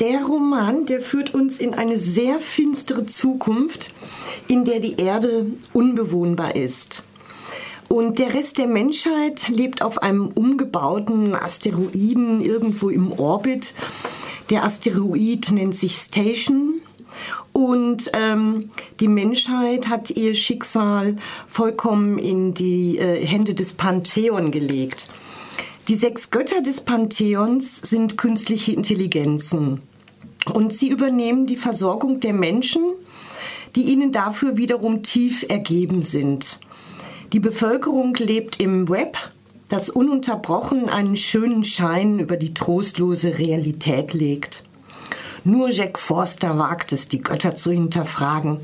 Der Roman, der führt uns in eine sehr finstere Zukunft, in der die Erde unbewohnbar ist. Und der Rest der Menschheit lebt auf einem umgebauten Asteroiden irgendwo im Orbit. Der Asteroid nennt sich Station. Und ähm, die Menschheit hat ihr Schicksal vollkommen in die äh, Hände des Pantheon gelegt. Die sechs Götter des Pantheons sind künstliche Intelligenzen und sie übernehmen die Versorgung der Menschen, die ihnen dafür wiederum tief ergeben sind. Die Bevölkerung lebt im Web, das ununterbrochen einen schönen Schein über die trostlose Realität legt. Nur Jack Forster wagt es, die Götter zu hinterfragen.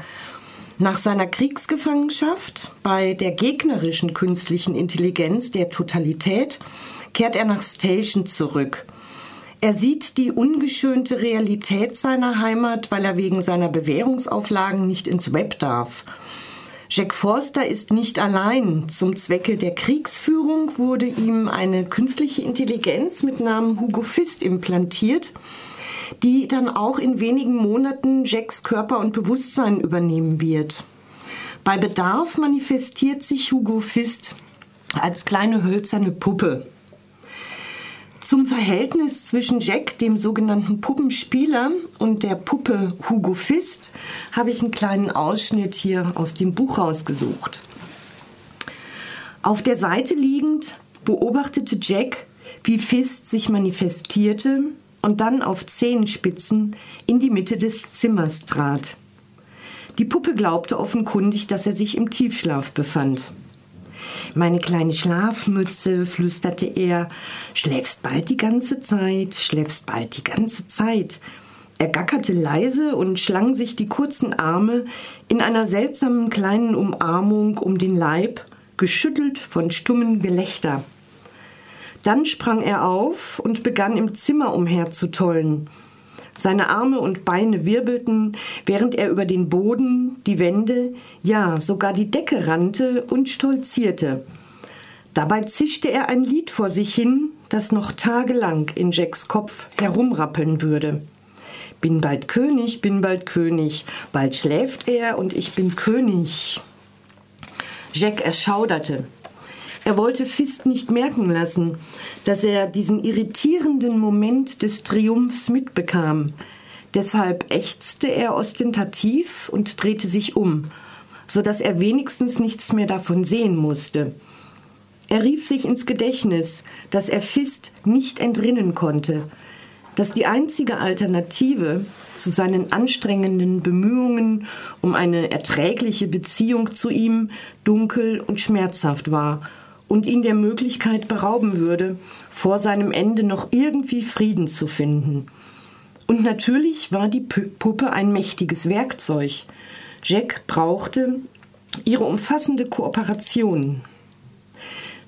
Nach seiner Kriegsgefangenschaft bei der gegnerischen künstlichen Intelligenz der Totalität kehrt er nach Station zurück. Er sieht die ungeschönte Realität seiner Heimat, weil er wegen seiner Bewährungsauflagen nicht ins Web darf. Jack Forster ist nicht allein. Zum Zwecke der Kriegsführung wurde ihm eine künstliche Intelligenz mit Namen Hugo Fist implantiert, die dann auch in wenigen Monaten Jacks Körper und Bewusstsein übernehmen wird. Bei Bedarf manifestiert sich Hugo Fist als kleine hölzerne Puppe. Zum Verhältnis zwischen Jack, dem sogenannten Puppenspieler, und der Puppe Hugo Fist habe ich einen kleinen Ausschnitt hier aus dem Buch rausgesucht. Auf der Seite liegend beobachtete Jack, wie Fist sich manifestierte und dann auf Zehenspitzen in die Mitte des Zimmers trat. Die Puppe glaubte offenkundig, dass er sich im Tiefschlaf befand. Meine kleine Schlafmütze, flüsterte er, schläfst bald die ganze Zeit, schläfst bald die ganze Zeit. Er gackerte leise und schlang sich die kurzen Arme in einer seltsamen kleinen Umarmung um den Leib, geschüttelt von stummen Gelächter. Dann sprang er auf und begann im Zimmer umherzutollen. Seine Arme und Beine wirbelten, während er über den Boden, die Wände, ja sogar die Decke rannte und stolzierte. Dabei zischte er ein Lied vor sich hin, das noch tagelang in Jacks Kopf herumrappeln würde. Bin bald König, bin bald König, bald schläft er und ich bin König. Jack erschauderte. Er wollte Fist nicht merken lassen, dass er diesen irritierenden Moment des Triumphs mitbekam. Deshalb ächzte er ostentativ und drehte sich um, so dass er wenigstens nichts mehr davon sehen musste. Er rief sich ins Gedächtnis, dass er Fist nicht entrinnen konnte, dass die einzige Alternative zu seinen anstrengenden Bemühungen um eine erträgliche Beziehung zu ihm dunkel und schmerzhaft war und ihn der Möglichkeit berauben würde, vor seinem Ende noch irgendwie Frieden zu finden. Und natürlich war die Puppe ein mächtiges Werkzeug. Jack brauchte ihre umfassende Kooperation.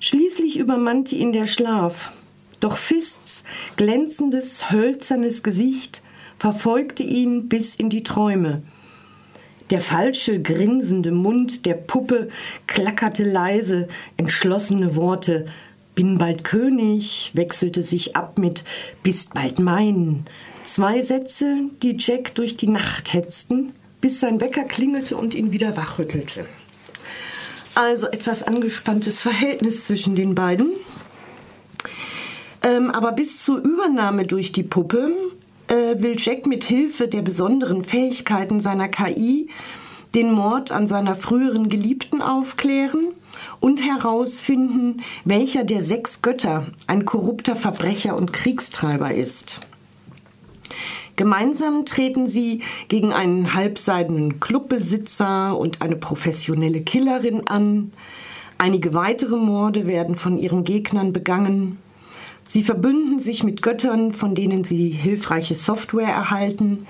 Schließlich übermannte ihn der Schlaf, doch Fists glänzendes, hölzernes Gesicht verfolgte ihn bis in die Träume. Der falsche, grinsende Mund der Puppe klackerte leise, entschlossene Worte. Bin bald König, wechselte sich ab mit Bist bald mein. Zwei Sätze, die Jack durch die Nacht hetzten, bis sein Wecker klingelte und ihn wieder wachrüttelte. Also etwas angespanntes Verhältnis zwischen den beiden. Ähm, aber bis zur Übernahme durch die Puppe äh, will Jack mit Hilfe der besonderen Fähigkeiten seiner KI den Mord an seiner früheren Geliebten aufklären und herausfinden, welcher der sechs Götter ein korrupter Verbrecher und Kriegstreiber ist. Gemeinsam treten sie gegen einen halbseidenen Clubbesitzer und eine professionelle Killerin an. Einige weitere Morde werden von ihren Gegnern begangen. Sie verbünden sich mit Göttern, von denen sie hilfreiche Software erhalten.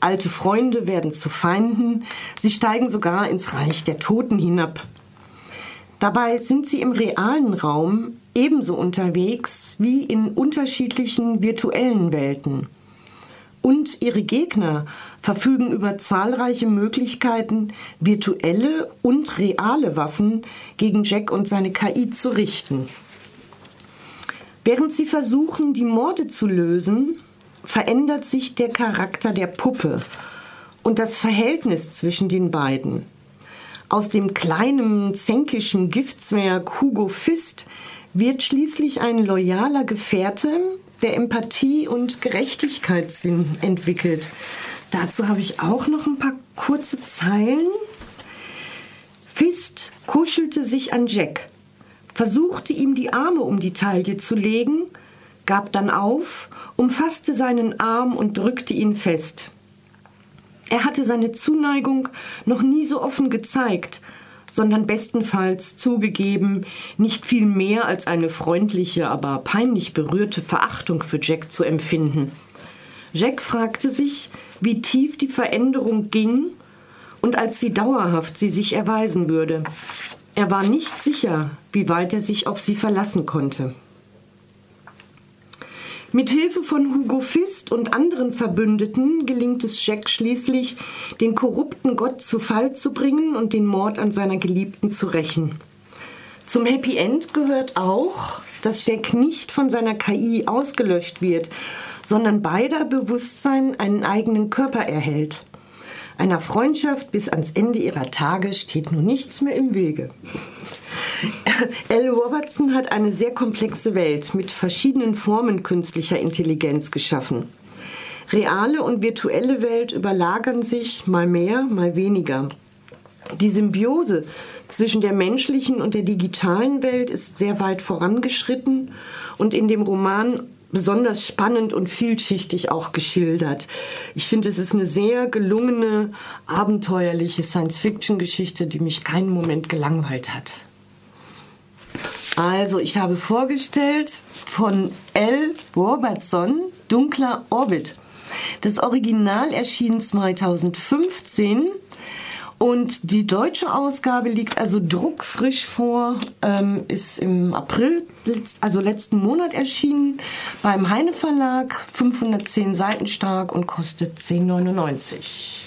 Alte Freunde werden zu Feinden. Sie steigen sogar ins Reich der Toten hinab. Dabei sind sie im realen Raum ebenso unterwegs wie in unterschiedlichen virtuellen Welten. Und ihre Gegner verfügen über zahlreiche Möglichkeiten, virtuelle und reale Waffen gegen Jack und seine KI zu richten. Während sie versuchen, die Morde zu lösen, verändert sich der Charakter der Puppe und das Verhältnis zwischen den beiden. Aus dem kleinen, zänkischen Giftzwerg Hugo Fist wird schließlich ein loyaler Gefährte, der Empathie und Gerechtigkeitssinn entwickelt. Dazu habe ich auch noch ein paar kurze Zeilen. Fist kuschelte sich an Jack, versuchte ihm die Arme um die Taille zu legen, gab dann auf, umfasste seinen Arm und drückte ihn fest. Er hatte seine Zuneigung noch nie so offen gezeigt, sondern bestenfalls zugegeben, nicht viel mehr als eine freundliche, aber peinlich berührte Verachtung für Jack zu empfinden. Jack fragte sich, wie tief die Veränderung ging und als wie dauerhaft sie sich erweisen würde. Er war nicht sicher, wie weit er sich auf sie verlassen konnte. Mit Hilfe von Hugo Fist und anderen Verbündeten gelingt es Jack schließlich, den korrupten Gott zu Fall zu bringen und den Mord an seiner Geliebten zu rächen. Zum Happy End gehört auch, dass Jack nicht von seiner KI ausgelöscht wird, sondern beider Bewusstsein einen eigenen Körper erhält. Einer Freundschaft bis ans Ende ihrer Tage steht nun nichts mehr im Wege. L. Robertson hat eine sehr komplexe Welt mit verschiedenen Formen künstlicher Intelligenz geschaffen. Reale und virtuelle Welt überlagern sich mal mehr, mal weniger. Die Symbiose zwischen der menschlichen und der digitalen Welt ist sehr weit vorangeschritten und in dem Roman besonders spannend und vielschichtig auch geschildert. Ich finde, es ist eine sehr gelungene, abenteuerliche Science-Fiction-Geschichte, die mich keinen Moment gelangweilt hat. Also, ich habe vorgestellt von L. Robertson Dunkler Orbit. Das Original erschien 2015 und die deutsche Ausgabe liegt also druckfrisch vor, ähm, ist im April, also letzten Monat erschienen, beim Heine Verlag, 510 Seiten stark und kostet 10,99.